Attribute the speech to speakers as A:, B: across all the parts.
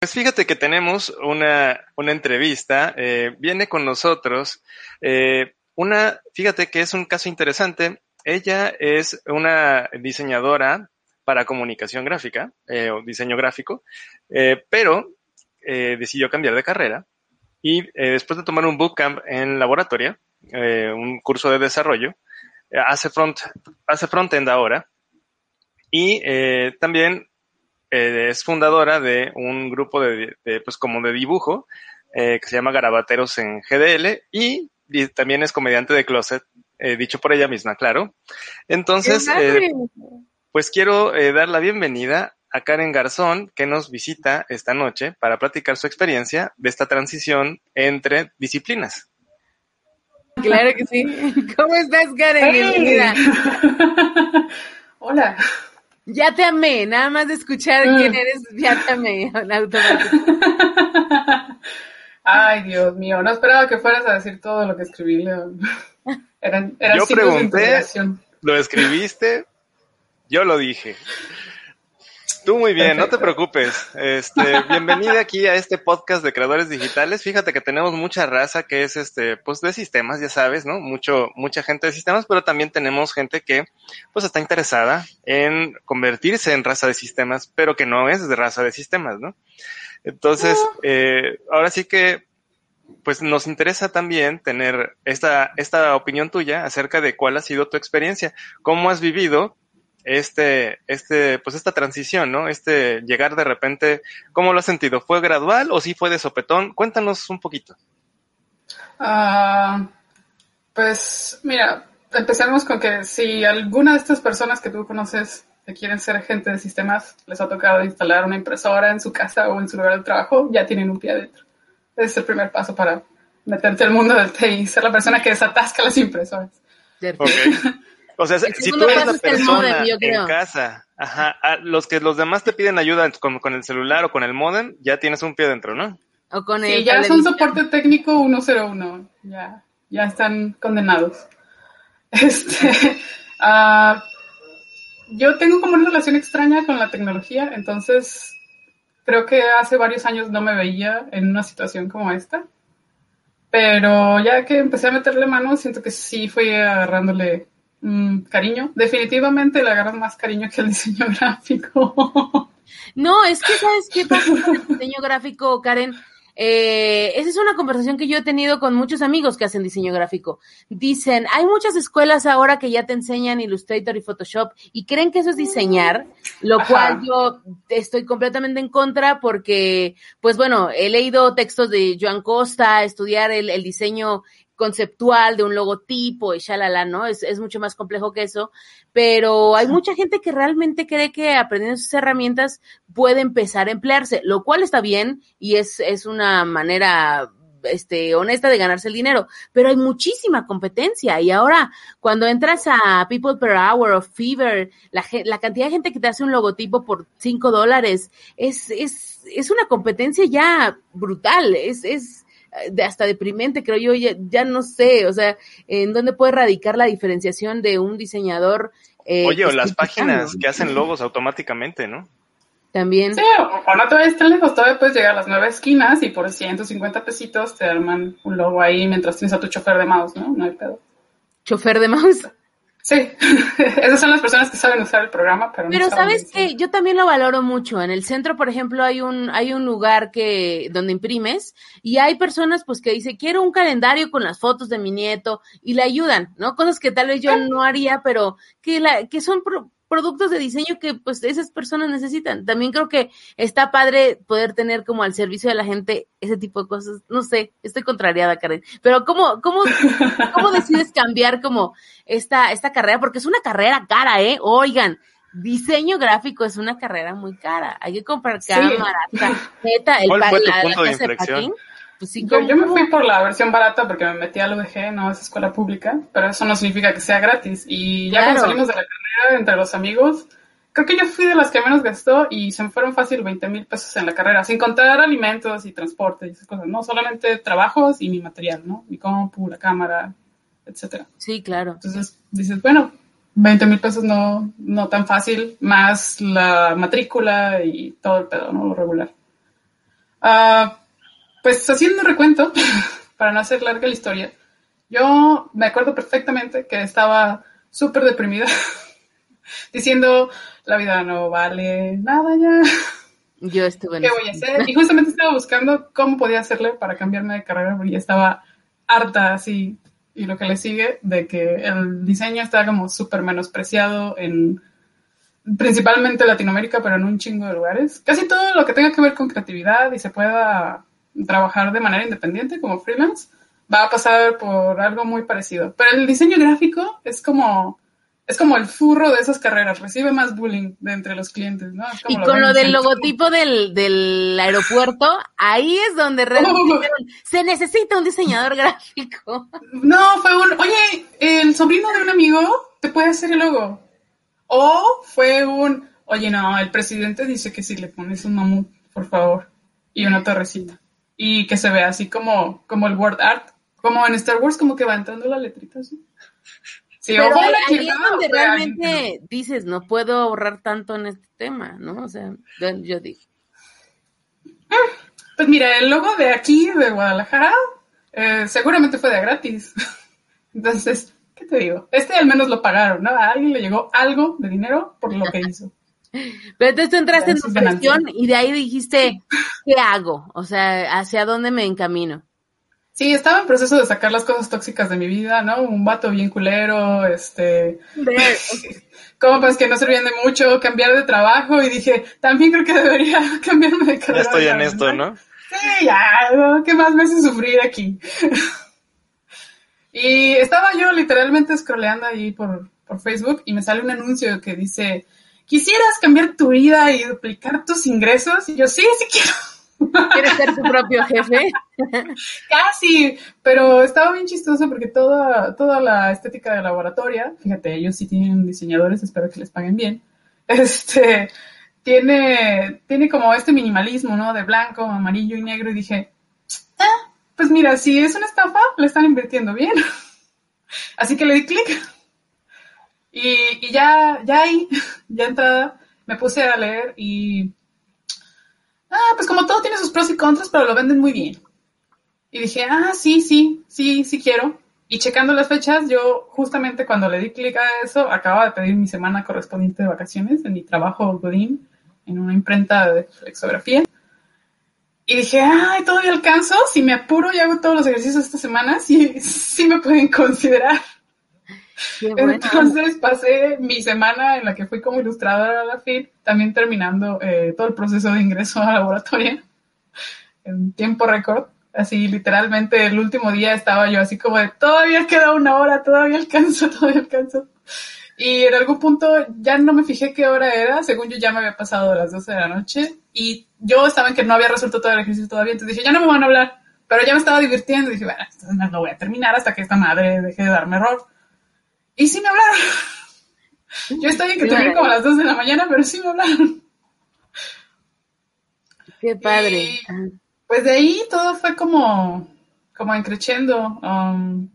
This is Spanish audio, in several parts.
A: Pues fíjate que tenemos una, una entrevista, eh, viene con nosotros eh, una, fíjate que es un caso interesante, ella es una diseñadora para comunicación gráfica eh, o diseño gráfico, eh, pero eh, decidió cambiar de carrera y eh, después de tomar un bootcamp en laboratorio, un curso de desarrollo, hace front, hace frontend ahora y también eh, es fundadora de un grupo de, de, pues como de dibujo eh, que se llama Garabateros en GDL y, y también es comediante de closet, eh, dicho por ella misma, claro. Entonces, eh, pues quiero eh, dar la bienvenida a Karen Garzón, que nos visita esta noche para platicar su experiencia de esta transición entre disciplinas.
B: Claro que sí. ¿Cómo estás, Karen? Bienvenida.
C: Hola.
B: Ya te amé, nada más de escuchar
C: Mm.
B: quién eres, ya te amé. en automático.
C: Ay, Dios mío, no esperaba que fueras a decir todo lo que escribí, León. Eran, eran
A: Yo
C: de
A: pregunté. Lo escribiste, yo lo dije. Tú muy bien, no te preocupes. Este, bienvenida aquí a este podcast de creadores digitales. Fíjate que tenemos mucha raza que es este, pues de sistemas, ya sabes, ¿no? Mucho, mucha gente de sistemas, pero también tenemos gente que, pues está interesada en convertirse en raza de sistemas, pero que no es de raza de sistemas, ¿no? Entonces, eh, ahora sí que, pues nos interesa también tener esta, esta opinión tuya acerca de cuál ha sido tu experiencia, cómo has vivido este, este, pues esta transición, ¿no? Este llegar de repente, ¿cómo lo has sentido? ¿Fue gradual o sí fue de sopetón? Cuéntanos un poquito.
C: Ah, pues mira, empecemos con que si alguna de estas personas que tú conoces que quieren ser gente de sistemas les ha tocado instalar una impresora en su casa o en su lugar de trabajo, ya tienen un pie adentro. Ese es el primer paso para meterte al mundo del TI, ser la persona que desatasca las impresoras.
B: Perfecto.
A: O sea,
B: El
A: si tú eres la persona
B: creo.
A: en casa, ajá, a los que los demás te piden ayuda con, con el celular o con el modem, ya tienes un pie dentro, ¿no?
B: O con
C: Sí,
B: el
C: ya es un
B: televisión.
C: soporte técnico 101, ya, ya están condenados. Este, ah, yo tengo como una relación extraña con la tecnología, entonces creo que hace varios años no me veía en una situación como esta, pero ya que empecé a meterle mano, siento que sí fui agarrándole mm, cariño. Definitivamente le agarran más cariño que el diseño gráfico.
B: No, es que ¿sabes qué pasa con el diseño gráfico, Karen? Eh, esa es una conversación que yo he tenido con muchos amigos que hacen diseño gráfico. Dicen, hay muchas escuelas ahora que ya te enseñan Illustrator y Photoshop y creen que eso es diseñar, lo
C: Ajá.
B: cual yo estoy completamente en contra porque, pues bueno, he leído textos de Joan Costa, estudiar el, el diseño conceptual de un logotipo y shalala, ¿no? Es, es mucho más complejo que eso, pero hay mucha gente que realmente cree que aprendiendo esas herramientas puede empezar a emplearse, lo cual está bien y es, es una manera este, honesta de ganarse el dinero, pero hay muchísima competencia y ahora cuando entras a People Per Hour o Fever, la, la cantidad de gente que te hace un logotipo por cinco dólares es, es, es una competencia ya brutal, es, es de hasta deprimente, creo yo, ya, ya no sé, o sea, en dónde puede radicar la diferenciación de un diseñador. eh,
A: Oye, o
B: que
A: las páginas que hacen logos automáticamente, ¿no?
B: También.
C: Sí, o, o no te vayas tan lejos, todavía puedes llegar a las nueve esquinas y por 150 pesitos te arman un logo ahí mientras tienes a tu chofer de mouse, ¿no? No hay pedo.
B: Chofer de mouse.
C: Sí, esas son las personas que saben usar el programa, pero,
B: Pero
C: no saben
B: sabes que yo también lo valoro mucho. En el centro, por ejemplo, hay un hay un lugar que donde imprimes y hay personas pues que dicen quiero un calendario con las fotos de mi nieto y le ayudan, ¿no? Cosas que tal vez yo no haría, pero que la que son pro- productos de diseño que pues esas personas necesitan. También creo que está padre poder tener como al servicio de la gente ese tipo de cosas. No sé, estoy contrariada, Karen. Pero cómo cómo cómo decides cambiar como esta esta carrera porque es una carrera cara, ¿eh? Oigan, diseño gráfico es una carrera muy cara. Hay que comprar
C: Sí.
B: cámara, tarjeta, el
A: ¿Cuál fue tu
B: la- la
A: punto de
B: casa
A: inflexión?
B: packing. Pues sí,
C: Yo, yo me fui por la versión barata porque me metí al UDG, no a esa escuela pública, pero eso no significa que sea gratis. Y ya
B: Claro.
C: cuando salimos de la carrera entre los amigos, creo que yo fui de las que menos gastó y se me fueron fácil 20 mil pesos en la carrera, sin contar alimentos y transporte y esas cosas, no solamente trabajos y mi material, ¿no? Mi compu, la cámara, etcétera.
B: Sí, claro.
C: Entonces dices, bueno, 20 mil pesos no, no tan fácil, más la matrícula y todo el pedo, ¿no? Lo regular. Ah, pues haciendo recuento, para no hacer larga la historia, yo me acuerdo perfectamente que estaba súper deprimida, diciendo, la vida no vale nada ya,
B: Yo estuve en
C: ¿qué voy a hacer? Y justamente estaba buscando cómo podía hacerle para cambiarme de carrera, porque ya estaba harta así, y lo que le sigue, de que el diseño está como súper menospreciado en principalmente Latinoamérica, pero en un chingo de lugares. Casi todo lo que tenga que ver con creatividad y se pueda trabajar de manera independiente como freelance, va a pasar por algo muy parecido. Pero el diseño gráfico es como, es como el furro de esas carreras, recibe más bullying de entre los clientes, ¿no? Como
B: Y con lo del logotipo del, del aeropuerto, ahí es donde realmente
C: Oh.
B: se necesita un diseñador gráfico.
C: No, fue un, oye, el sobrino de un amigo te puede hacer el logo. O fue un, oye, no, el presidente dice que si le pones un mamut, por favor, y una torrecita. Y que se vea así como, como el word art, como en Star Wars, como que va entrando la letrita así. Sí,
B: Pero
C: o fue
B: ahí, es donde
C: o que no.
B: realmente dices, no puedo ahorrar tanto en este tema, ¿no? O sea, yo digo.
C: Pues mira, el logo de aquí, de Guadalajara, eh, seguramente fue de gratis. Entonces, ¿qué te digo? Este al menos lo pagaron, ¿no? A alguien le llegó algo de dinero por lo que hizo.
B: Pero entonces tú entraste en
C: es ganancia.
B: depresión y de ahí dijiste, ¿qué hago? O sea, ¿hacia dónde me encamino?
C: Sí, estaba en proceso de sacar las cosas tóxicas de mi vida, ¿no? Un vato bien culero, este, compas que no servían de mucho, cambiar de trabajo y dije, también creo que debería cambiarme de
A: Ya
C: carrera.
A: estoy en
C: ya,
A: esto, ¿no?
C: Sí, ya, ¿no? ¿qué más me hace sufrir aquí? y estaba yo literalmente scrolleando ahí por, por Facebook y me sale un anuncio que dice, ¿quisieras cambiar tu vida y duplicar tus ingresos? Y yo, sí, sí quiero.
B: ¿Quieres ser tu propio jefe?
C: Casi, pero estaba bien chistoso porque toda, toda la estética de laboratorio, fíjate, ellos sí tienen diseñadores, espero que les paguen bien, este, tiene, tiene como este minimalismo, ¿no? De blanco, amarillo y negro y dije, ah, pues mira, si es una estafa, le están invirtiendo bien. Así que le di clic. Y, y ya, ya ahí, ya entrada, me puse a leer y, ah, pues como todo tiene sus pros y contras, pero lo venden muy bien. Y dije, ah, sí, sí, sí, sí quiero. Y checando las fechas, yo justamente cuando le di clic a eso, acababa de pedir mi semana correspondiente de vacaciones en mi trabajo Godín, en una imprenta de flexografía. Y dije, ay, todavía alcanzo, si me apuro y hago todos los ejercicios esta semana, sí, sí me pueden considerar.
B: Bueno.
C: Entonces pasé mi semana en la que fui como ilustradora a la FIL, también terminando eh, todo el proceso de ingreso al laboratorio en tiempo récord. Así literalmente el último día estaba yo así como de todavía queda una hora, todavía alcanzo, todavía alcanzo. Y en algún punto ya no me fijé qué hora era, según yo ya me había pasado las 12 de la noche y yo estaba en que no había resuelto todo el ejercicio todavía, entonces dije, ya no me van a hablar, pero ya me estaba divirtiendo y dije, bueno, no lo voy a terminar hasta que esta madre deje de darme error. Y sí me hablaron. Yo estoy en que terminé como a las 2 de la mañana, pero sí me hablaron.
B: Qué padre.
C: Y, pues de ahí todo fue como, como encrechendo. Um,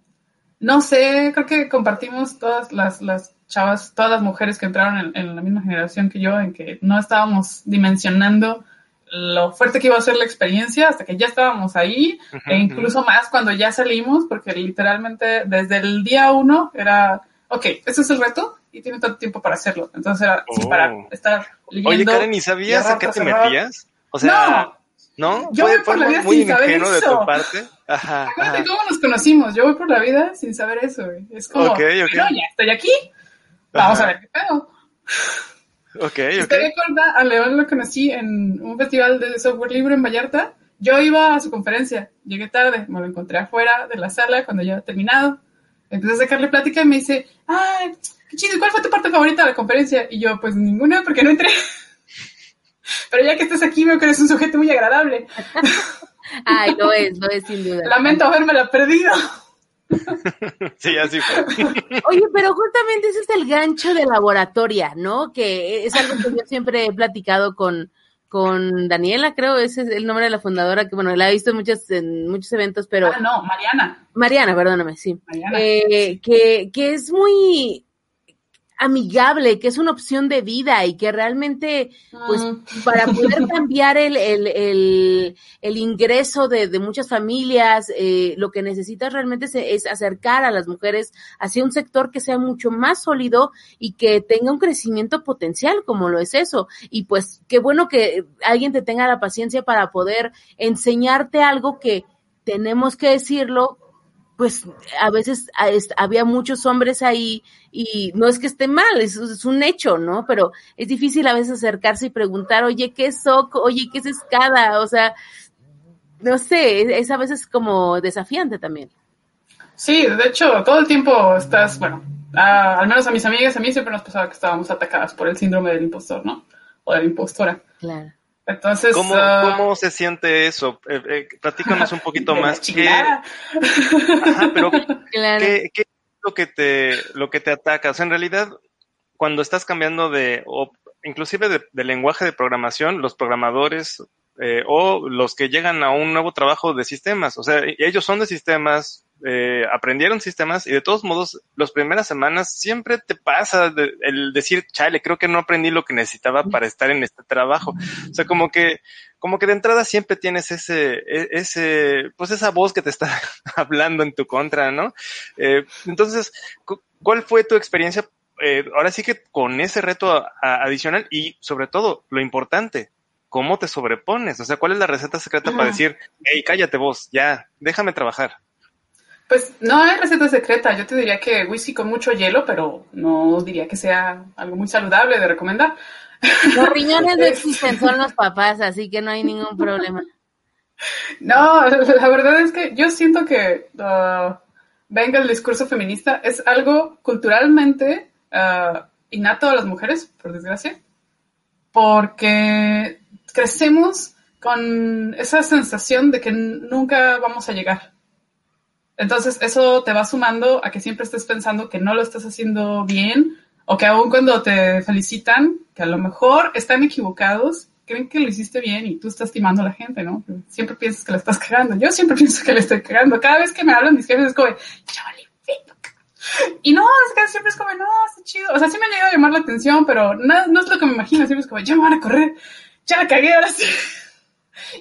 C: no sé, creo que compartimos todas las, las chavas, todas las mujeres que entraron en, en la misma generación que yo, en que no estábamos dimensionando lo fuerte que iba a ser la experiencia hasta que ya estábamos ahí, e incluso más cuando ya salimos, porque literalmente desde el día uno era ok, este es el reto y tiene tanto tiempo para hacerlo. Entonces era así
A: Oh.
C: para estar leyendo.
A: Oye, Karen, ¿y sabías a qué te
C: cerrado.
A: metías? O sea, ¿no?
C: Yo voy por la vida
A: muy
C: sin saber
A: ingenuo de
C: eso.
A: tu parte. Ajá,
C: Acuérdate
A: ajá.
C: cómo nos conocimos. Yo voy por la vida sin saber eso, güey. Es como,
A: Ok, ok.
C: bueno, ya estoy aquí. Vamos
A: Ajá.
C: a ver qué pedo.
A: Ok, ok.
C: Usted recuerda, a León lo conocí en un festival de software libre en Vallarta. Yo iba a su conferencia, llegué tarde, me lo encontré afuera de la sala cuando ya había terminado. Empecé a sacarle plática y me dice, ay, qué chido, ¿cuál fue tu parte favorita de la conferencia? Y yo, pues ninguna, porque no entré. Pero ya que estás aquí, veo que eres un sujeto muy agradable.
B: Ay, lo es, lo es sin duda.
C: Lamento habérmela perdido.
A: Sí, así fue.
B: Oye, pero justamente ese es el gancho de laboratoria, ¿no? Que es algo que yo siempre he platicado con, con Daniela, creo, ese es el nombre de la fundadora, que bueno, la he visto en muchos, en muchos eventos, pero
C: Ah, no, Mariana.
B: Mariana, perdóname, sí.
C: Mariana.
B: Eh, que, que es muy amigable, que es una opción de vida y que realmente, pues,
C: Mm.
B: para poder cambiar el, el, el, el ingreso de, de muchas familias, eh, lo que necesitas realmente es, es acercar a las mujeres hacia un sector que sea mucho más sólido y que tenga un crecimiento potencial, como lo es eso. Y pues, qué bueno que alguien te tenga la paciencia para poder enseñarte algo que tenemos que decirlo, pues a veces a- es- había muchos hombres ahí y no es que esté mal, es, es un hecho, ¿no? Pero es difícil a veces acercarse y preguntar, oye, ¿qué es SOC? Oye, ¿qué es escada? O sea, no sé, es, es a veces como desafiante también.
C: Sí, de hecho, todo el tiempo estás, bueno, a- al menos a mis amigas, a mí siempre nos pasaba que estábamos atacadas por el síndrome del impostor, ¿no? O de la impostora.
B: Claro.
C: Entonces,
A: ¿Cómo,
C: ah,
A: ¿Cómo se siente eso? Eh, eh, platícanos un poquito más. ¿Qué, ajá, pero
B: Claro.
A: ¿qué, qué es lo que te, lo que te ataca? O sea, en realidad, cuando estás cambiando de, o inclusive de, de lenguaje de programación, los programadores eh, o los que llegan a un nuevo trabajo de sistemas, o sea, ellos son de sistemas, eh, aprendieron sistemas y de todos modos, las primeras semanas siempre te pasa de- el decir, chale, creo que no aprendí lo que necesitaba para estar en este trabajo. O sea, como que, como que de entrada siempre tienes ese, e- ese, pues esa voz que te está hablando en tu contra, ¿no? Eh, entonces, cu- ¿cuál fue tu experiencia? eh, ahora sí que con ese reto a- a- adicional y sobre todo, lo importante, ¿cómo te sobrepones? O sea, ¿cuál es la receta secreta para decir, hey, cállate vos, ya, déjame trabajar?
C: Pues no hay receta secreta. Yo te diría que whisky con mucho hielo, pero no diría que sea algo muy saludable de recomendar.
B: Los riñones no existen, son los papás, así que no hay ningún problema.
C: No, la verdad es que yo siento que ah, venga el discurso feminista es algo culturalmente ah, innato a las mujeres, por desgracia, porque crecemos con esa sensación de que nunca vamos a llegar. Entonces eso te va sumando a que siempre estés pensando que no lo estás haciendo bien o que aun cuando te felicitan, que a lo mejor están equivocados, creen que lo hiciste bien y tú estás timando a la gente, ¿no? Siempre piensas que la estás cagando. Yo siempre pienso que le estoy cagando. Cada vez que me hablan mis jefes es como, ya vale, pito". Y no, siempre es como, no, está chido. O sea, sí me ha llegado a llamar la atención, pero no, no es lo que me imagino. Siempre es como, ya me van a correr, ya la cagué, ahora sí.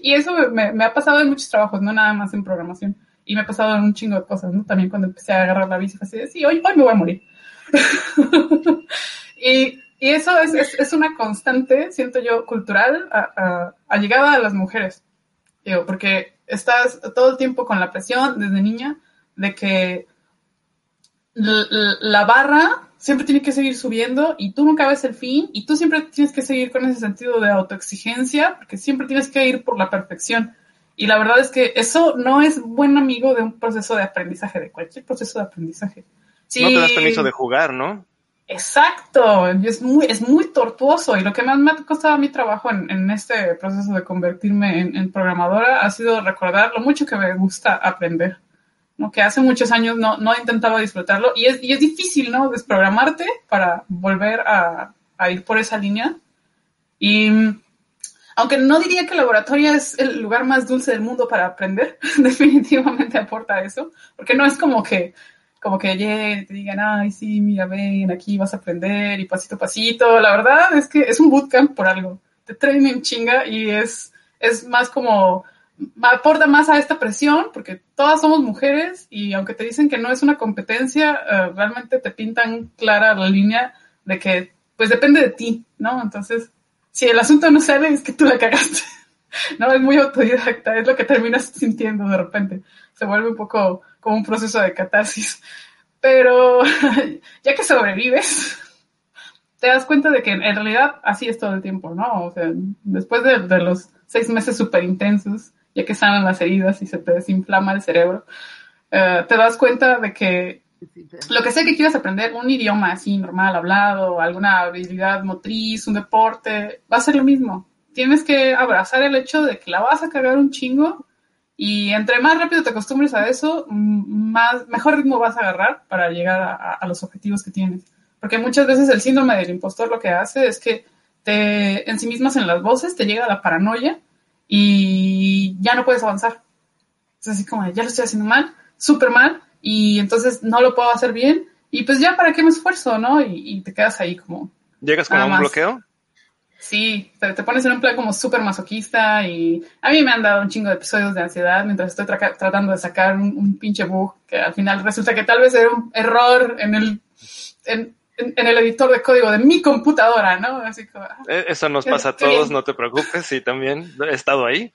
C: Y eso me ha pasado en muchos trabajos, no nada más en programación. Y me ha pasado un chingo de cosas, ¿no? También cuando empecé a agarrar la bici, así de, sí, hoy, hoy me voy a morir. y, y eso es, es, es una constante, siento yo, cultural a, a, a llegada a las mujeres. Digo, porque estás todo el tiempo con la presión desde niña de que la barra siempre tiene que seguir subiendo y tú nunca ves el fin y tú siempre tienes que seguir con ese sentido de autoexigencia porque siempre tienes que ir por la perfección. Y la verdad es que eso no es buen amigo de un proceso de aprendizaje, de cualquier proceso de aprendizaje.
A: No te das permiso de jugar, ¿no?
C: Exacto, es muy, es muy tortuoso y lo que más me ha costado mi trabajo en, en este proceso de convertirme en, en programadora ha sido recordar lo mucho que me gusta aprender, ¿no? que hace muchos años no, no intentaba disfrutarlo y es, y es difícil ¿no? desprogramarte para volver a, a ir por esa línea. Y aunque no diría que el laboratorio es el lugar más dulce del mundo para aprender, definitivamente aporta eso, porque no es como que como que te digan, ay, sí, mira, ven, aquí vas a aprender y pasito a pasito. La verdad es que es un bootcamp por algo. Te traen en chinga y es, es más como aporta más a esta presión, porque todas somos mujeres y aunque te dicen que no es una competencia, eh, realmente te pintan clara la línea de que pues depende de ti, ¿no? Entonces, si el asunto no sale, es que tú la cagaste. no, es muy autodidacta, es lo que terminas sintiendo de repente. Se vuelve un poco como un proceso de catarsis. Pero ya que sobrevives, te das cuenta de que en realidad así es todo el tiempo, ¿no? O sea, después de, los seis meses súper intensos, ya que sanan las heridas y se te desinflama el cerebro, eh, te das cuenta de que lo que sea que quieras aprender, un idioma así normal, hablado, alguna habilidad motriz, un deporte, va a ser lo mismo. Tienes que abrazar el hecho de que la vas a cagar un chingo y entre más rápido te acostumbres a eso, más, mejor ritmo vas a agarrar para llegar a, los objetivos que tienes. Porque muchas veces el síndrome del impostor lo que hace es que te en sí mismas en las voces, te llega la paranoia y ya no puedes avanzar. Es así como, ya lo estoy haciendo mal, súper mal, y entonces no lo puedo hacer bien, y pues ya, ¿para qué me esfuerzo, no? Y, y te quedas ahí como...
A: ¿Llegas con un bloqueo?
C: Sí, te, te, pones en un plan como súper masoquista y a mí me han dado un chingo de episodios de ansiedad mientras estoy tra tratando de sacar un, un, pinche bug que al final resulta que tal vez era un error en el, en, en, el editor de código de mi computadora, ¿no? Así como, ah,
A: eh, Eso nos pasa a todos, no te preocupes, sí, también he estado ahí.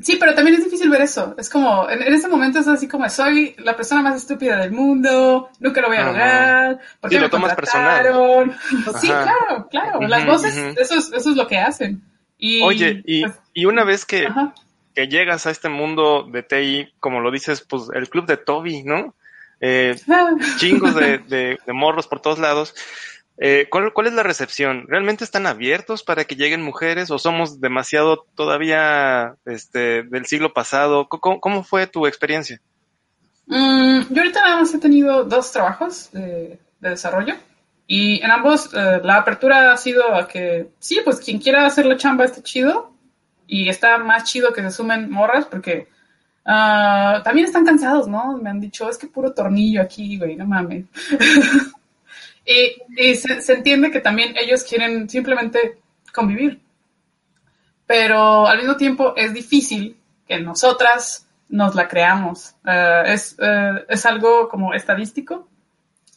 C: Sí, pero también es difícil ver eso. Es como, en, en ese momento es así como, soy la persona más estúpida del mundo, nunca lo voy a lograr. ¿por
A: y lo tomas personal.
C: Sí, claro, claro. Las voces, eso, es, eso es lo que hacen. Y,
A: Oye, y, pues, y una vez que, que llegas a este mundo de TI, como lo dices, pues el club de Toby, ¿no? Eh, chingos de, de, de, morros por todos lados. Eh, ¿cuál, ¿Cuál es la recepción? ¿Realmente están abiertos para que lleguen mujeres o somos demasiado todavía este, del siglo pasado? ¿Cómo, fue tu experiencia?
C: Mm, yo ahorita nada he tenido dos trabajos de, de desarrollo y en ambos eh, la apertura ha sido a que sí, pues quien quiera hacer la chamba está chido y está más chido que se sumen morras porque Uh, también están cansados, ¿no? Me han dicho, es que puro tornillo aquí, güey, no mames. y, y se, se, entiende que también ellos quieren simplemente convivir. Pero al mismo tiempo es difícil que nosotras nos la creamos. Uh, es, uh, es algo como estadístico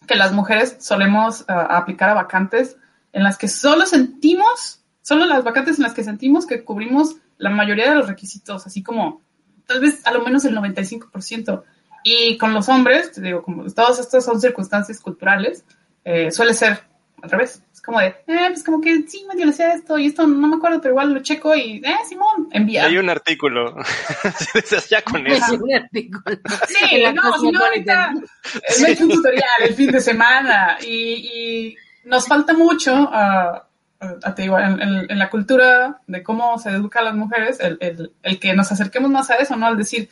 C: que las mujeres solemos aplicar a vacantes en las que solo sentimos, solo las vacantes en las que sentimos que cubrimos la mayoría de los requisitos, así como tal vez a lo menos el 95%. Y con los hombres, te digo, como todas estas son circunstancias culturales, eh, suele ser al revés. Es como de, eh, pues como que sí, medio le sé esto y esto no me acuerdo, pero igual lo checo y, eh, Simón, envía.
A: Hay un artículo. ya con eso.
C: Hay un artículo. Sí, no, si no, ahorita sí. me he hecho un tutorial el fin de semana y, y nos falta mucho uh, te digo, en, en, en, la cultura de cómo se educa a las mujeres, el, el, el, que nos acerquemos más a eso, ¿no? Al decir,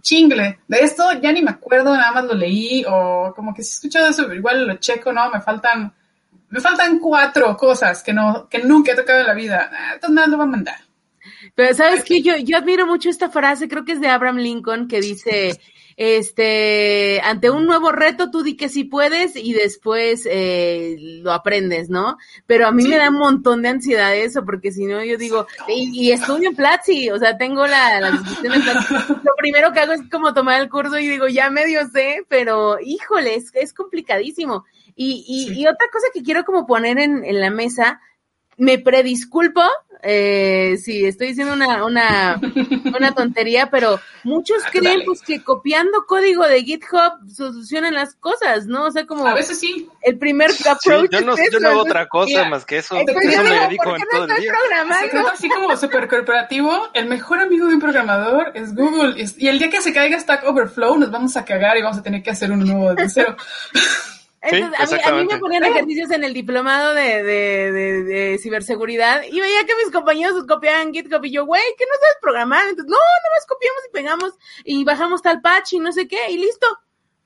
C: chingle, de esto ya ni me acuerdo, nada más lo leí, o como que si he escuchado eso, igual lo checo, ¿no? Me faltan, me faltan cuatro cosas que no, que nunca he tocado en la vida. Ah, entonces nada, lo voy a mandar.
B: Pero sabes que yo, yo admiro mucho esta frase, creo que es de Abraham Lincoln, que dice, este, ante un nuevo reto, tú di que sí puedes y después eh, lo aprendes, ¿no? Pero a mí sí. me da un montón de ansiedad eso, porque si no, yo digo, y, y, estudio en Platzi, o sea, tengo la, la. Lo primero que hago es como tomar el curso y digo, ya medio sé, pero híjole, es, es complicadísimo. Y, y, sí. y, otra cosa que quiero como poner en, en la mesa, me predisculpo eh, sí, estoy diciendo una, una, una tontería, pero muchos creen pues que copiando código de GitHub solucionan las cosas, ¿no? O sea, como
C: a veces sí.
B: El primer approach.
A: Sí, yo, no, yo no hago otra cosa Mira, más que eso. Eso me dedico en todo el día.
C: Programando? así como súper corporativo, el mejor amigo de un programador es Google. Y el día que se caiga Stack Overflow, nos vamos a cagar y vamos a tener que hacer uno nuevo desde cero.
B: Entonces, sí, a, mí, a, mí, me ponían ejercicios en el diplomado de, de, de, de, ciberseguridad y veía que mis compañeros copiaban GitHub y yo, güey, que no sabes programar. Entonces, no, nada más copiamos y pegamos y bajamos tal patch y no sé qué y listo.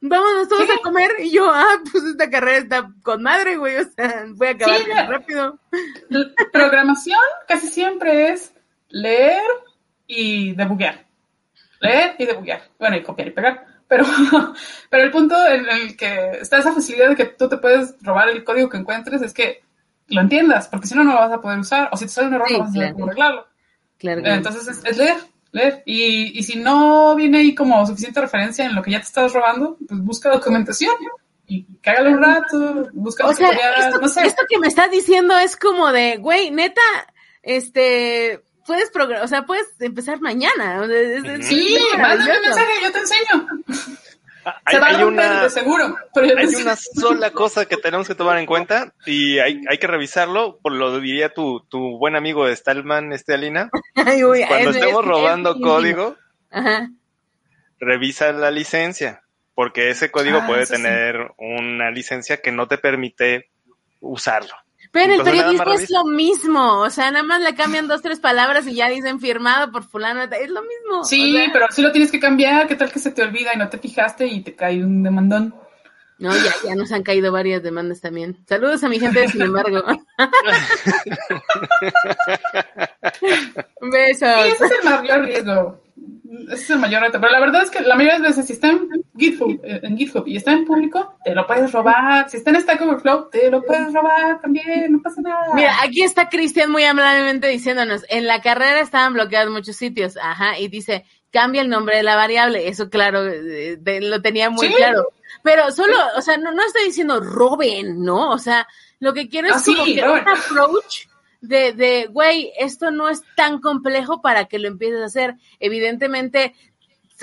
B: Vámonos todos ¿Sí? a comer y yo, ah, pues esta carrera está con madre, güey, o sea, voy a acabar sí, rápido.
C: Programación casi siempre es leer y debuguear. Leer y debuguear. Bueno, y copiar y pegar pero, pero el punto en el que está esa facilidad de que tú te puedes robar el código que encuentres es que lo entiendas, porque si no, no lo vas a poder usar, o si te sale un error, sí, no vas a saber cómo arreglarlo.
B: Claro, claro.
C: Entonces, es, es, leer, leer. Y, y si no viene ahí como suficiente referencia en lo que ya te estás robando, pues busca documentación y cágalo un rato, busca
B: O sea, esto,
C: no sé.
B: esto que me estás diciendo es como de, güey, neta, este, puedes programar, o sea, puedes empezar mañana. o sea, es- es-
C: Sí, mándame un mensaje, yo te enseño.
A: Ah,
C: Se
A: Hay,
C: va a
A: hay
C: romper
A: una,
C: de seguro, pero
A: hay una sola cosa que tenemos que tomar en cuenta y hay, hay que revisarlo, por lo diría tu, tu buen amigo de Stallman, este Alina.
B: Ay,
A: Cuando
B: es-
A: estemos
B: es-
A: robando
B: es-
A: código,
B: Ajá.
A: revisa la licencia, porque ese código
C: Ah,
A: puede
C: sí.
A: tener una licencia que no te permite usarlo.
B: Pero el periodismo es lo mismo, o sea, nada más le cambian dos, tres palabras y ya dicen firmado por fulano, es lo mismo.
C: Sí,
B: o sea,
C: pero sí lo tienes que cambiar. ¿Qué tal que se te olvida y no te fijaste y te cae un demandón?
B: No, ya, ya nos han caído varias demandas también. Saludos a mi gente, de sin embargo.
C: Sí,
B: Besos.
C: ese es el mayor riesgo. Ese es el mayor reto. Pero la verdad es que la mayoría de las veces, si está en GitHub, eh, en GitHub y está en público, te lo puedes robar. Si está en Stack Overflow, te lo puedes robar también. No pasa nada.
B: Mira, aquí está Cristian muy amablemente diciéndonos, en la carrera estaban bloqueados muchos sitios, ajá, y dice, cambia el nombre de la variable, eso claro, eh, de- lo tenía muy
C: Sí.
B: claro. Pero solo, o sea, no, no estoy diciendo roben, ¿no? O sea, lo que quiero es
C: Ah, sí,
B: como que
C: roben.
B: un approach de, de, güey, esto no es tan complejo para que lo empieces a hacer. Evidentemente,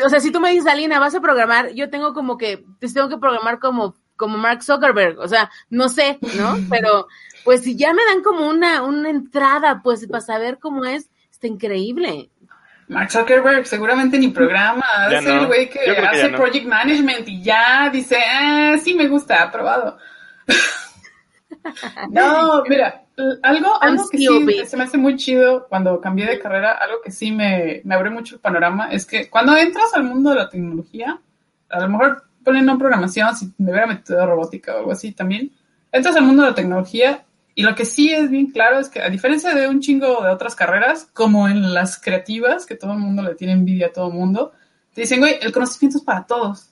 B: o sea, si tú me dices, Alina, vas a programar, yo tengo como que, pues tengo que programar como, como Mark Zuckerberg, o sea, no sé, ¿no? Pero, pues si ya me dan como una, una entrada, pues, para saber cómo es, está increíble.
C: Mark Zuckerberg seguramente ni programa. Es el güey que hace
A: no.
C: project management y ya dice, ah, sí me gusta, aprobado. no, mira, algo, algo que sí se me hace muy chido cuando cambié de carrera, algo que sí me, me abre mucho el panorama, es que cuando entras al mundo de la tecnología, a lo mejor ponen no programación, si me hubiera metido a robótica o algo así también, entras al mundo de la tecnología y lo que sí es bien claro es que a diferencia de un chingo de otras carreras, como en las creativas, que todo el mundo le tiene envidia a todo el mundo, te dicen, güey, el conocimiento es para todos.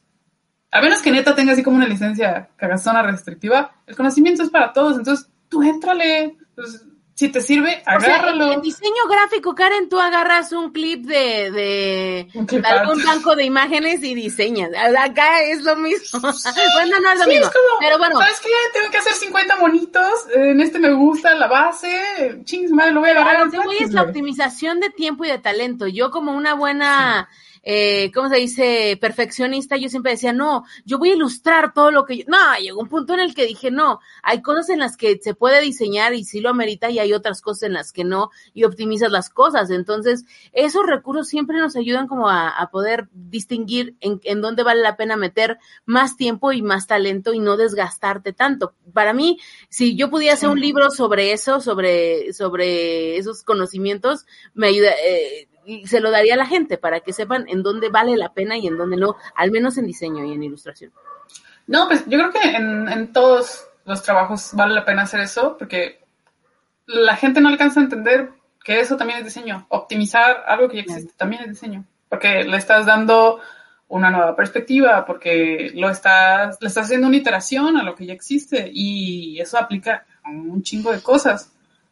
C: A menos que neta tenga así como una licencia cagazona restrictiva, el conocimiento es para todos, entonces tú éntrale. Pues, si te sirve,
B: O sea, en,
C: agárralo.
B: en diseño gráfico, Karen, tú agarras un clip de, de algún banco de imágenes y diseñas. Acá es lo mismo. bueno, no es lo
C: Sí,
B: mismo.
C: es como,
B: Pero bueno,
C: ¿sabes qué? Tengo que hacer 50 monitos, en este me gusta la base, chingos madre, lo voy a agarrar.
B: lo que voy es la optimización de tiempo y de talento. Yo como una buena, eh, ¿cómo se dice? Perfeccionista, yo siempre decía, no, yo voy a ilustrar todo lo que yo... No, llegó un punto en el que dije, no, hay cosas en las que se puede diseñar y sí lo amerita y hay otras cosas en las que no y optimizas las cosas. Entonces, esos recursos siempre nos ayudan como a, a poder distinguir en, en dónde vale la pena meter más tiempo y más talento y no desgastarte tanto. Para mí, si yo pudiera hacer un libro sobre eso, sobre, sobre esos conocimientos, me ayuda, eh, y se lo daría a la gente para que sepan en dónde vale la pena y en dónde no, al menos en diseño y en ilustración.
C: No, pues yo creo que en, en todos los trabajos vale la pena hacer eso, porque la gente no alcanza a entender que eso también es diseño. Optimizar algo que ya existe también es diseño, porque le estás dando una nueva perspectiva, porque lo estás, le estás haciendo una iteración a lo que ya existe y eso aplica a un chingo de cosas.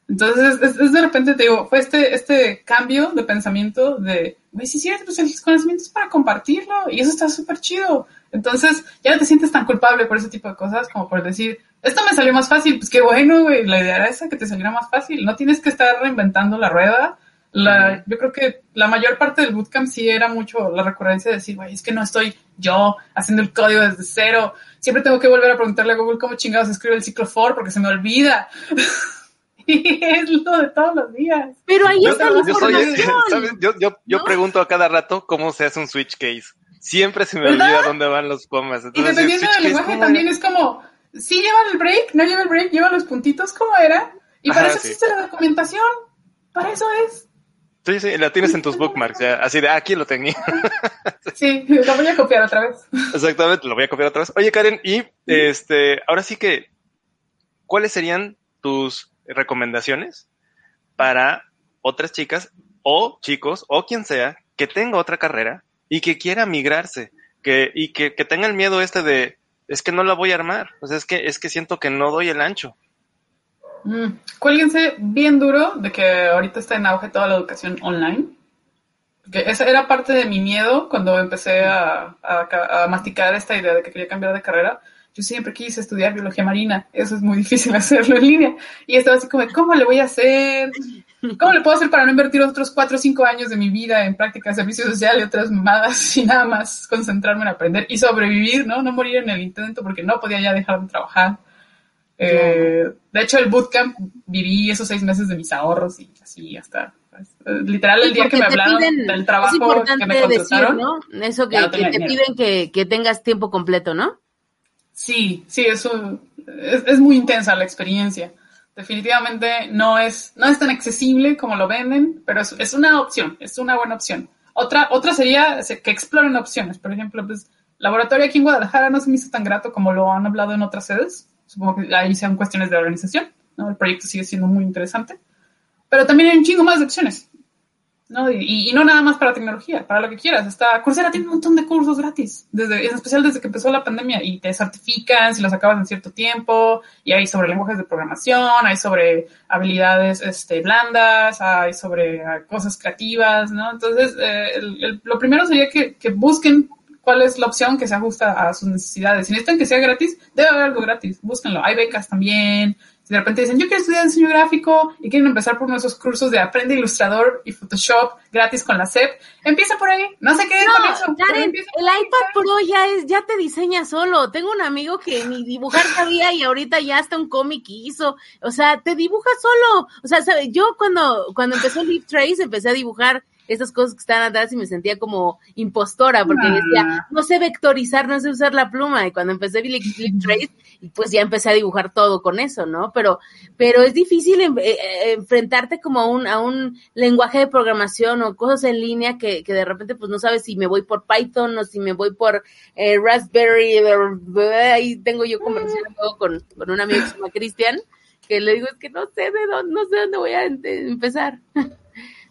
C: Entonces, es, es de repente, te digo, fue este, este cambio de pensamiento de, güey, sí es cierto, pues el conocimiento es para compartirlo y eso está súper chido. Entonces, ya no te sientes tan culpable por ese tipo de cosas como por decir, esto me salió más fácil, pues qué bueno, güey, la idea era esa, que te saliera más fácil. No tienes que estar reinventando la rueda. La, Yo creo que la mayor parte del bootcamp sí era mucho la recurrencia de decir, güey, es que no estoy yo haciendo el código desde cero. Siempre tengo que volver a preguntarle a Google cómo chingados escribe el ciclo for porque se me olvida. y es lo de todos los días.
B: Pero ahí
A: Yo,
B: está la
A: yo soy,
B: información.
A: ¿sabes? Yo, yo, yo
B: ¿no?
A: pregunto a cada rato cómo se hace un switch case. Siempre se me
C: ¿Verdad?
A: olvida dónde van los comas.
C: Y dependiendo del lenguaje
A: ¿cómo
C: también
A: era?
C: es como, sí lleva el break, no lleva el break, lleva los puntitos, ¿cómo era? Y para
A: Ajá,
C: eso
A: sí.
C: existe la documentación. Para eso es.
A: Sí, sí, la tienes en tus bookmarks. Ya, así de, ah, aquí lo tenía.
C: Sí, lo voy a copiar otra vez.
A: Exactamente, lo voy a copiar otra vez. Oye, Karen, y este, ahora sí que, ¿cuáles serían tus recomendaciones para otras chicas o chicos o quien sea que tenga otra carrera y que quiera migrarse, que, y que, que tenga el miedo este de, es que no la voy a armar, pues es que, es que siento que no doy el ancho.
C: Mm. Bien duro de que ahorita está en auge toda la educación online. Que esa era parte de mi miedo cuando empecé a, a, masticar esta idea de que quería cambiar de carrera. Yo siempre quise estudiar biología marina. Eso es muy difícil hacerlo en línea. Y estaba así como, ¿cómo le voy a hacer? ¿Cómo le puedo hacer para no invertir otros cuatro o cinco años de mi vida en práctica de servicio social y otras mamadas y nada más concentrarme en aprender y sobrevivir, ¿no? No morir en el intento porque no podía ya dejar de trabajar. Eh, de hecho, el bootcamp viví esos seis meses de mis ahorros y así hasta pues, literal el día que me hablaron del trabajo que me contrataron.
B: Decir, ¿no? Eso que, que te piden que, que, tengas tiempo completo, ¿no?
C: Sí, sí, eso es, es muy intensa la experiencia definitivamente no es, no es tan accesible como lo venden, pero es, es, una opción, es una buena opción. Otra, otra sería que exploren opciones. Por ejemplo, pues, laboratorio aquí en Guadalajara no se me hizo tan grato como lo han hablado en otras sedes. Supongo que ahí sean cuestiones de organización. ¿no? El proyecto sigue siendo muy interesante. Pero también hay un chingo más de opciones. ¿No? Y, y, no nada más para tecnología, para lo que quieras. Está, Coursera tiene un montón de cursos gratis, desde, en especial desde que empezó la pandemia, y te certifican si los acabas en cierto tiempo, y hay sobre lenguajes de programación, hay sobre habilidades este, blandas, hay sobre uh, cosas creativas, ¿no? Entonces, eh, el, lo primero sería que, que busquen cuál es la opción que se ajusta a sus necesidades. Si necesitan que sea gratis, debe haber algo gratis, búsquenlo. Hay becas también, de repente dicen, yo quiero estudiar diseño gráfico y quieren empezar por nuestros cursos de Aprende Ilustrador y Photoshop gratis con la SEP, empieza por ahí. No sé qué
B: no, con eso. Karen, el iPad Pro ya es, ya te diseña solo. Tengo un amigo que ni dibujar sabía y ahorita ya hasta un cómic hizo. O sea, te dibuja solo. O sea, yo cuando, cuando empezó Leaf Trace empecé a dibujar esas cosas que estaban atrás y me sentía como impostora porque ah. decía, no sé vectorizar, no sé usar la pluma. Y cuando empecé Flip Trace, pues ya empecé a dibujar todo con eso, ¿no? Pero, pero es difícil en, eh, enfrentarte como a un, a un lenguaje de programación o cosas en línea que, que de repente pues no sabes si me voy por Python o si me voy por eh, Raspberry. Ahí tengo yo conversación con, con un amigo que se llama Cristian que le digo es que no sé de dónde, no sé dónde voy a empezar.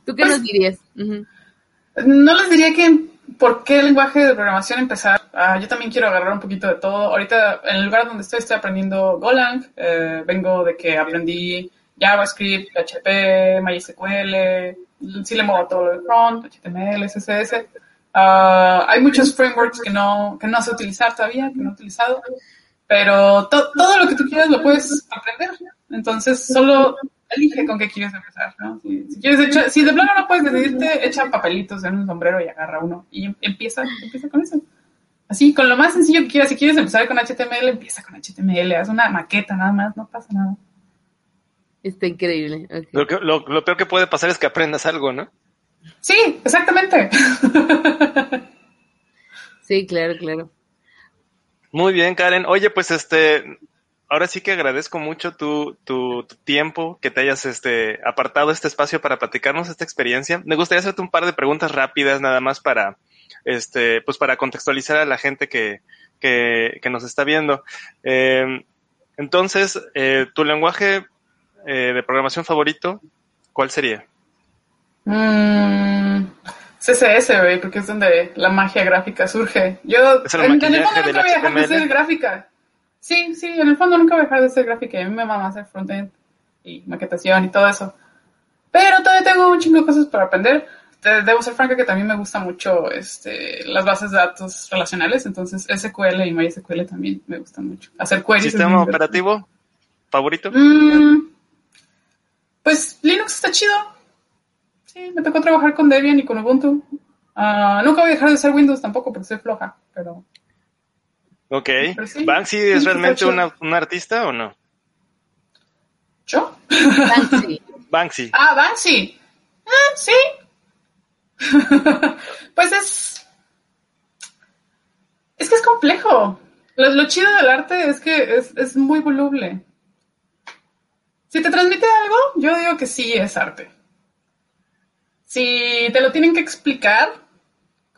B: ¿Tú qué pues, nos dirías?
C: No les diría que por qué lenguaje de programación empezar. Uh, yo también quiero agarrar un poquito de todo. Ahorita, en el lugar donde estoy, estoy aprendiendo Golang. Eh, vengo de que aprendí JavaScript, PHP, MySQL. Sí le muevo todo lo de front, HTML, CSS. Uh, hay muchos frameworks que no, que no sé utilizar todavía, que no he utilizado. Pero to todo lo que tú quieras lo puedes aprender. Entonces, solo elige con qué quieres empezar, ¿no? Si, si quieres echar, si de plano no puedes decidirte, echa papelitos en un sombrero y agarra uno y em, empieza, empieza con eso. Así, con lo más sencillo que quieras. Si quieres empezar con HTML, empieza con HTML, haz una maqueta nada más, no pasa nada.
B: Está increíble. Okay.
A: Lo, que, lo, lo peor que puede pasar es que aprendas algo, ¿no?
C: Sí, exactamente.
B: sí, claro, claro.
A: Muy bien, Karen. Oye, pues este, ahora sí que agradezco mucho tu, tu, tu, tiempo, que te hayas este, apartado este espacio para platicarnos esta experiencia. Me gustaría hacerte un par de preguntas rápidas nada más para, este, pues para contextualizar a la gente que, que, que nos está viendo. Eh, entonces, eh, tu lenguaje eh, de programación favorito, ¿cuál sería?
C: Mm, CSS, güey, porque es donde la magia gráfica surge. Yo,
A: es el en, en el
C: nunca de gráfica. Sí, sí, en el fondo nunca voy a dejar de ser gráfica. A mí me mama hacer frontend y maquetación y todo eso. Pero todavía tengo un chingo de cosas para aprender. Debo ser franca que también me gusta mucho este, las bases de datos relacionales. Entonces, SQL y MySQL también me gustan mucho. Hacer queries.
A: ¿Sistema operativo favorito?
C: Mm, pues Linux está chido. Sí, me tocó trabajar con Debian y con Ubuntu. Uh, nunca voy a dejar de ser Windows tampoco porque soy floja, pero
A: Ok. Sí, ¿Banksy es realmente una, un artista o no?
C: ¿Yo?
B: Banksy.
A: Banksy.
C: Ah, Banksy. Ah, sí. pues es. Es que es complejo. Lo, lo, chido del arte es que es, es muy voluble. Si te transmite algo, yo digo que sí es arte. Si te lo tienen que explicar,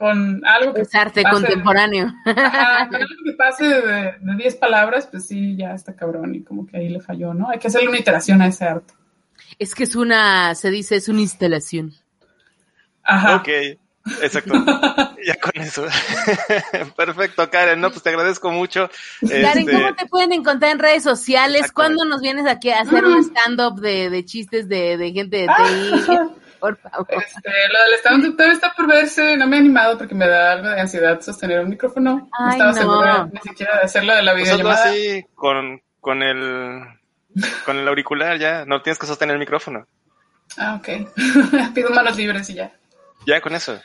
C: con algo que
B: es arte pase, contemporáneo.
C: Ajá, con algo que pase de 10 palabras, pues sí, ya está cabrón y como que ahí le falló, ¿no? Hay que hacerle una iteración a ese arte.
B: Es que es una, se dice, es una instalación.
C: Ajá.
A: Ok, exacto. ya con eso. Perfecto, Karen, no, pues te agradezco mucho.
B: Karen, este... ¿cómo te pueden encontrar en redes sociales? ¿Cuándo nos vienes aquí a hacer un stand-up de, de, chistes de, de gente de TI? Por favor.
C: Este, lo del todavía está por verse, no me he animado porque me da algo de ansiedad sostener un micrófono. no estaba
B: no.
C: segura ni siquiera de hacerlo de la
A: Pues
C: videollamada.
A: así con, con el con el auricular ya, no tienes que sostener el micrófono.
C: Ah, ok. Pido manos libres y ya.
A: Ya con eso.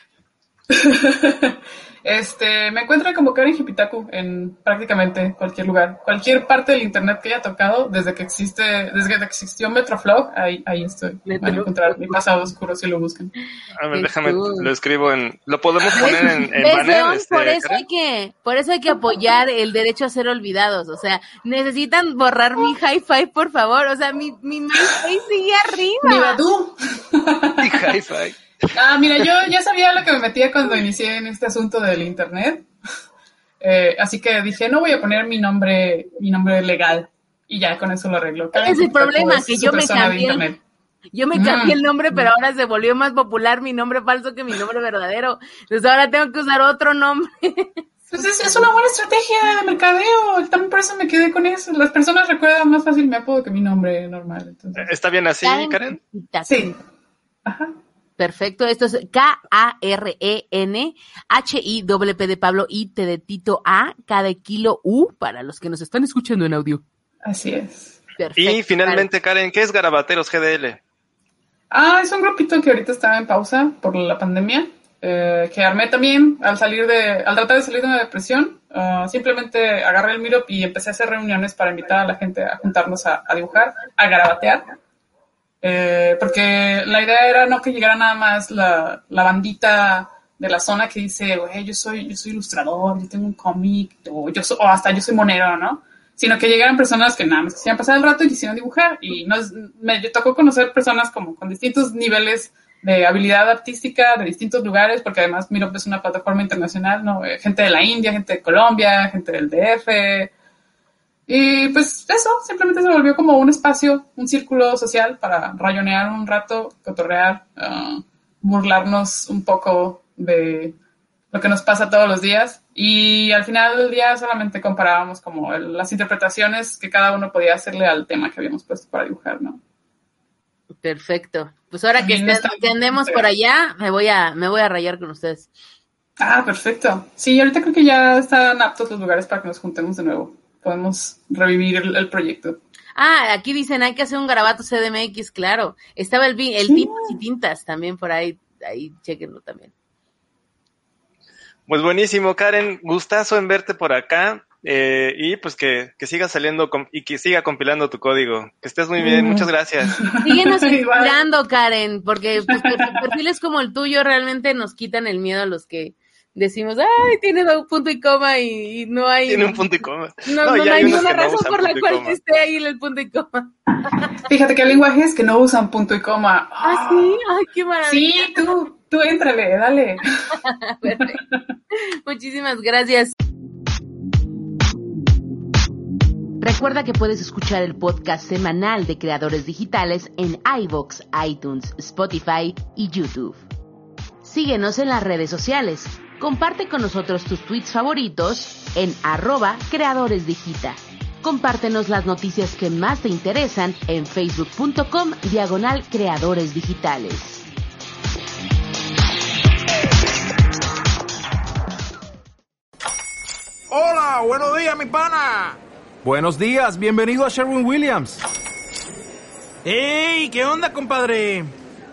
C: Este, me encuentro como Karen Hipitaku en prácticamente cualquier lugar. Cualquier parte del internet que haya tocado, desde que existe, desde que existió Metroflog, ahí, ahí estoy. Van a
B: Metro-
C: encontrar mi pasado oscuro si lo buscan.
A: A ver, déjame, lo escribo en, lo podemos poner en, en
B: ¿Ves,
A: banner.
B: León?
A: este,
B: por eso
A: Karen?
B: hay que, por eso hay que apoyar el derecho a ser olvidados. O sea, necesitan borrar mi hi-fi, por favor. O sea, mi, mi MySpace sigue
C: ¡Mi
B: arriba.
C: Badoo!
A: Y hi-fi.
C: Ah, mira, yo ya sabía lo que me metía cuando inicié en este asunto del internet. Eh, así que dije, no voy a poner mi nombre, mi nombre legal. Y ya con eso lo arreglo.
B: Es el problema,
C: es
B: que yo me cambié. Yo me
C: Mm.
B: cambié el nombre, pero ahora se volvió más popular mi nombre falso que mi nombre verdadero. Entonces ahora tengo que usar otro nombre.
C: Pues es, es una buena estrategia de mercadeo. También por eso me quedé con eso. Las personas recuerdan más fácil mi apodo que mi nombre normal. Entonces.
A: ¿Está bien así, Karen?
C: Sí. Ajá.
B: Perfecto, esto es K-A-R-E-N, H-I-P de Pablo, I-T de Tito A, de kilo U, para los que nos están escuchando en audio.
C: Así es.
B: Perfecto.
A: Y finalmente, Karen, ¿qué es Garabateros GDL?
C: Ah, es un grupito que ahorita estaba en pausa por la pandemia, eh, que armé también al salir de, al tratar de salir de una depresión. ah, simplemente agarré el Meetup y empecé a hacer reuniones para invitar a la gente a juntarnos a, a dibujar, a garabatear. Eh, porque la idea era no que llegara nada más la, la bandita de la zona que dice, güey, yo soy, yo soy ilustrador, yo tengo un cómic, o, yo o hasta yo soy monero, ¿no? Sino que llegaran personas que nada más quisieran pasar el rato y quisieran dibujar. Y nos, me tocó conocer personas como con distintos niveles de habilidad artística de distintos lugares, porque además Meetup es una plataforma internacional, ¿no? Eh, Gente de la India, gente de Colombia, gente del DF, y pues eso, simplemente se volvió como un espacio, un círculo social para rayonear un rato, cotorrear, ah, burlarnos un poco de lo que nos pasa todos los días. Y al final del día solamente comparábamos como el- las interpretaciones que cada uno podía hacerle al tema que habíamos puesto para dibujar, ¿no?
B: Perfecto. Pues ahora que,
C: También
B: esté-
C: está-
B: que andemos por allá, me voy a, me voy a rayar con ustedes.
C: Ah, perfecto. Sí, ahorita creo que ya están aptos los lugares para que nos juntemos de nuevo. Podemos revivir el, el proyecto.
B: Ah, aquí dicen, hay que hacer un garabato CDMX, claro. Estaba el, el
C: Sí.
B: tintas y tintas también por ahí, ahí chequenlo también.
A: Pues buenísimo, Karen, gustazo en verte por acá. eh, y pues que, que siga saliendo y que siga compilando tu código. Que estés muy bien,
C: Mm.
A: muchas gracias.
B: Síguenos inspirando, Karen, porque pues, per- perfiles como el tuyo realmente nos quitan el miedo a los que decimos, ay, tiene un punto y coma y, y no hay,
A: Tiene un punto y coma.
B: no,
A: No,
B: hay ninguna razón por la cual esté ahí el punto y coma.
C: Fíjate que hay lenguajes que no usan punto y coma.
B: Ah, sí, ay, qué maravilla.
C: Sí, tú, tú éntrale, dale.
B: Perfecto. Muchísimas gracias.
D: Recuerda que puedes escuchar el podcast semanal de creadores digitales en iVoox, iTunes, Spotify y YouTube. Síguenos en las redes sociales. Comparte con nosotros tus tweets favoritos en arroba creadoresdigita. Compártenos las noticias que más te interesan en facebook.com diagonal creadores digitales.
E: Hola, buenos días, mi pana.
F: Buenos días, bienvenido a Sherwin Williams.
E: ¡Ey! ¿Qué onda, compadre?